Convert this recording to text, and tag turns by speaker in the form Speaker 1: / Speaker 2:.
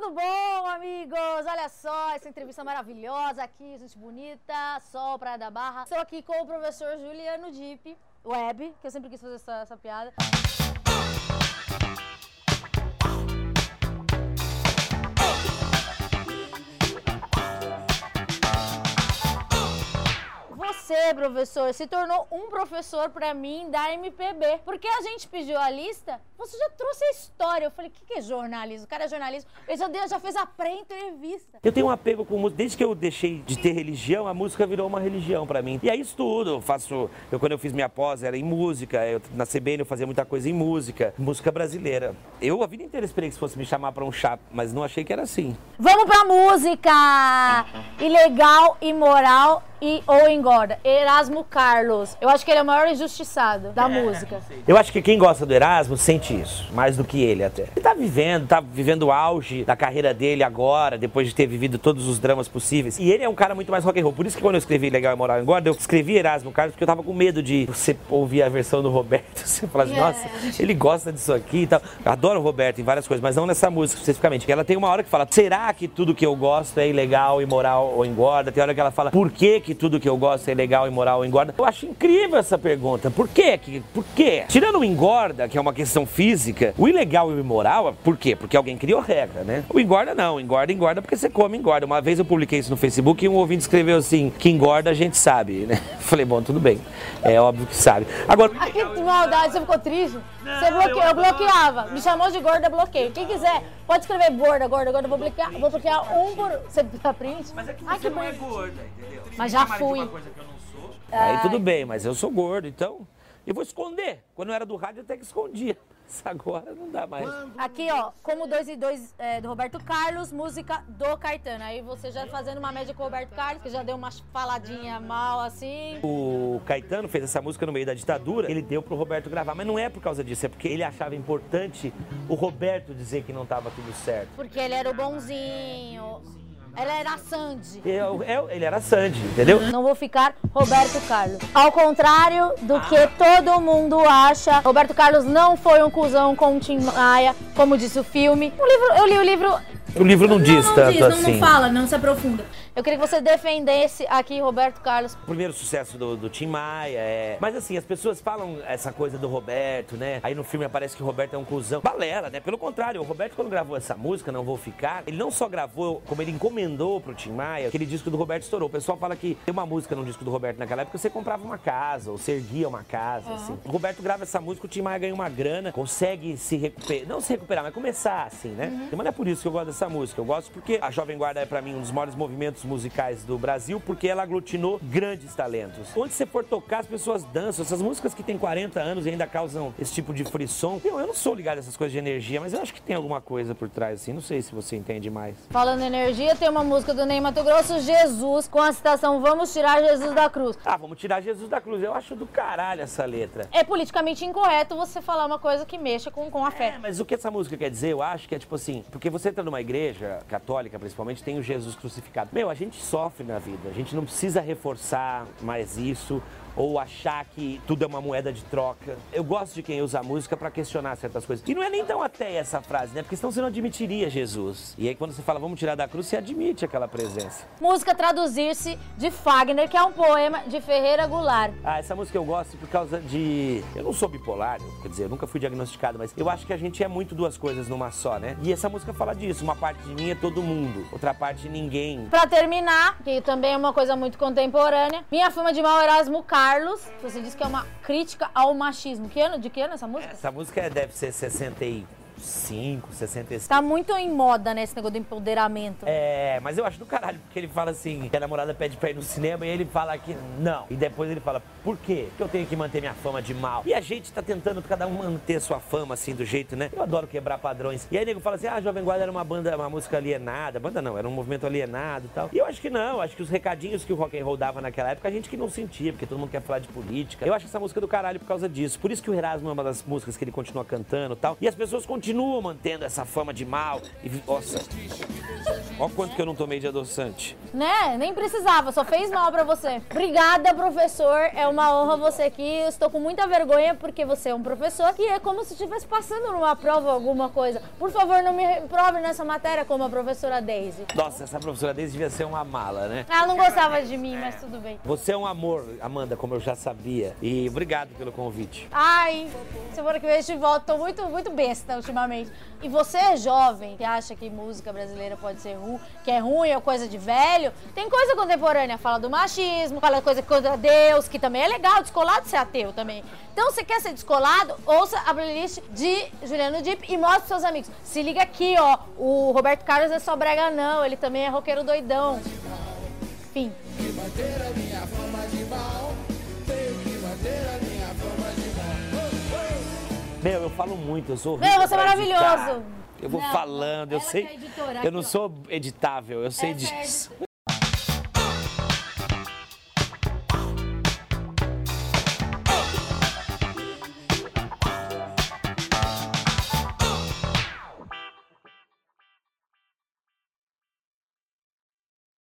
Speaker 1: tudo bom, amigos? Olha só, essa entrevista maravilhosa aqui, gente bonita, Sol, Praia da Barra. Estou aqui com o professor Juliano Dipp, Web, que eu sempre quis fazer essa, essa piada. Você, professor, se tornou um professor pra mim da MPB. Porque a gente pediu a lista, você já trouxe a história. Eu falei, o que, que é jornalismo? O cara é jornalista. Ele já, deu, já fez a pré-entrevista.
Speaker 2: Eu tenho um apego com música. Desde que eu deixei de ter religião, a música virou uma religião pra mim. E aí isso tudo. Eu faço. Eu, quando eu fiz minha pós, era em música. Eu, na CBN eu fazia muita coisa em música. Música brasileira. Eu a vida inteira esperei que fosse me chamar pra um chá, mas não achei que era assim.
Speaker 1: Vamos pra música! Ilegal, imoral e ou engorda. Erasmo Carlos. Eu acho que ele é o maior injustiçado da música.
Speaker 2: Eu acho que quem gosta do Erasmo sente isso, mais do que ele até. Ele tá vivendo, tá vivendo o auge da carreira dele agora, depois de ter vivido todos os dramas possíveis. E ele é um cara muito mais rock and roll. Por isso que quando eu escrevi Legal e Moral Engorda, eu escrevi Erasmo Carlos porque eu tava com medo de você ouvir a versão do Roberto, você falar assim,
Speaker 1: Yeah.
Speaker 2: nossa, ele gosta disso aqui e tal. Eu adoro o Roberto em várias coisas, mas não nessa música especificamente. Ela tem uma hora que fala, será que tudo que eu gosto é ilegal, imoral ou engorda? Tem hora que ela fala, por que que tudo que eu gosto é ilegal, imoral ou engorda? Eu acho incrível essa pergunta. Por quê? que- Por quê? Tirando o engorda, que é uma questão física, o ilegal e o imoral, por quê? Porque alguém criou regra, né? O engorda não, engorda, engorda porque você come, engorda. Uma vez eu publiquei isso no Facebook e um ouvinte escreveu assim, que engorda a gente sabe, né? Falei, bom, tudo bem. É óbvio que sabe. Agora, o
Speaker 1: Ah, que
Speaker 2: e
Speaker 1: maldade, você ficou triste? Você bloqueou, eu bloqueava. Me chamou de gorda, bloqueei. Quem quiser, pode escrever gorda, gorda, gorda, vou bloquear, vou bloquear um por. Você dá print?
Speaker 2: Mas é que
Speaker 1: Ai,
Speaker 2: você
Speaker 1: que
Speaker 2: não é gorda, entendeu?
Speaker 1: Mas já fui.
Speaker 2: uma coisa que eu não sou, Aí tudo bem, mas eu sou gordo, então eu vou esconder. Quando eu era do rádio, eu até que escondia. Mas agora não dá mais.
Speaker 1: Aqui, ó, como dois e dois é, do Roberto Carlos, música do Caetano. Aí você já fazendo uma média com o Roberto Carlos, que já deu uma faladinha mal assim.
Speaker 2: O Caetano fez essa música no meio da ditadura, ele deu pro Roberto gravar, mas não é por causa disso, é porque ele achava importante o Roberto dizer que não estava tudo certo.
Speaker 1: Porque ele era o bonzinho. Ela era Sandy.
Speaker 2: Eu- eu- ele era Sandy, entendeu?
Speaker 1: Não vou ficar Roberto Carlos. Ao contrário do que todo mundo acha, Roberto Carlos não foi um cuzão com o Tim Maia, como disse o filme. O livro, eu li o livro.
Speaker 2: O livro não diz
Speaker 1: não,
Speaker 2: tanto
Speaker 1: diz, não,
Speaker 2: assim.
Speaker 1: não fala, não se aprofunda. Eu queria que você defendesse aqui Roberto Carlos.
Speaker 2: O primeiro sucesso do, do Tim Maia, é. Mas assim, as pessoas falam essa coisa do Roberto, né? Aí no filme aparece que o Roberto é um cuzão. Balela, né? Pelo contrário, o Roberto, quando gravou essa música, Não Vou Ficar, ele não só gravou, como ele encomendou pro Tim Maia, aquele disco do Roberto estourou. O pessoal fala que tem uma música no disco do Roberto naquela época, você comprava uma casa, ou você erguia uma casa, assim. O Roberto grava essa música, o Tim Maia ganha uma grana, consegue se recuperar. Não se recuperar, mas começar, assim, né? Mas não é por isso que eu gosto dessa música. Eu gosto porque a Jovem Guarda é, pra mim, um dos maiores movimentos musicais do Brasil, porque ela aglutinou grandes talentos. Onde você for tocar, as pessoas dançam. Essas músicas que têm 40 anos e ainda causam esse tipo de frisson. Eu, eu não sou ligado a essas coisas de energia, mas eu acho que tem alguma coisa por trás, assim. Não sei se você entende mais.
Speaker 1: Falando em energia, tem uma música do Ney Mato Grosso, Jesus, com a citação Vamos tirar Jesus da cruz.
Speaker 2: Ah, vamos tirar Jesus da cruz. Eu acho do caralho essa letra.
Speaker 1: É politicamente incorreto você falar uma coisa que mexa com, com a
Speaker 2: É,
Speaker 1: fé.
Speaker 2: mas o que essa música quer dizer, eu acho que é tipo assim, porque você entra numa igreja católica, principalmente, tem o Jesus crucificado. Meu, a gente sofre na vida, a gente não precisa reforçar mais isso ou achar que tudo é uma moeda de troca. Eu gosto de quem usa a música pra questionar certas coisas. E não é nem tão até essa frase, né? Porque senão você não admitiria Jesus. E aí quando você fala vamos tirar da cruz, você admite aquela presença.
Speaker 1: Música Traduzir-se de Fagner, que é um poema de Ferreira Goulart.
Speaker 2: Ah, essa música eu gosto por causa de. Eu não sou bipolar, eu- quer dizer, eu nunca fui diagnosticado, mas eu acho que a gente é muito duas coisas numa só, né? E essa música fala disso. Uma parte de mim é todo mundo, outra parte ninguém.
Speaker 1: Pra terminar, que também é uma coisa muito contemporânea, Minha Fama de Mal Erasmo Carlos, você disse que é uma crítica ao machismo. Que ano? De que ano essa música?
Speaker 2: Essa música deve ser 65, 65.
Speaker 1: Tá muito em moda, né, esse negócio do empoderamento.
Speaker 2: É, mas eu acho do caralho, porque ele fala assim, que a namorada pede pra ir no cinema e ele fala que não. E depois ele fala, por quê? Que eu tenho que manter minha fama de mal. E a gente tá tentando cada um manter sua fama, assim, do jeito, né? Eu adoro quebrar padrões. E aí nego fala assim, ah, Jovem Guarda era uma banda, uma música alienada. Banda não, era um movimento alienado e tal. E eu acho que não, acho que os recadinhos que o rock and roll dava naquela época, a gente que não sentia, porque todo mundo quer falar de política. Eu acho essa música do caralho por causa disso. Por isso que o Erasmo é uma das músicas que ele continua cantando e tal. E as pessoas continuam continuam mantendo essa fama de mal. E, nossa, olha quanto que eu não tomei de adoçante.
Speaker 1: Né? Nem precisava, só fez mal pra você. Obrigada, professor. É uma honra você aqui. Eu estou com muita vergonha porque você é um professor que é como se estivesse passando numa prova alguma coisa. Por favor, não me prove nessa matéria como a professora Daisy.
Speaker 2: Nossa, essa professora Daisy devia ser uma mala, né?
Speaker 1: Ela não gostava de mim, mas tudo bem.
Speaker 2: Você é um amor, Amanda, como eu já sabia. E obrigado pelo convite.
Speaker 1: Ai, semana que vem gente volta. Tô muito, muito besta ultimamente. E você é jovem, que acha que música brasileira pode ser ruim, que é ruim ou coisa de velho. Tem coisa contemporânea, fala do machismo, fala coisa contra Deus, que também é legal, descolado ser ateu também. Então, você quer ser descolado? Ouça a playlist de Juliano Deep e mostre pros seus amigos. Se liga aqui, ó. O Roberto Carlos é só brega, não. Ele também é roqueiro doidão. Fim.
Speaker 2: Meu, eu falo muito, eu sou
Speaker 1: Meu, você é
Speaker 2: pra editar.
Speaker 1: maravilhoso.
Speaker 2: Eu vou
Speaker 1: Não,
Speaker 2: falando, eu sei.
Speaker 1: é
Speaker 2: eu não sou editável, eu sei
Speaker 1: É
Speaker 2: disso.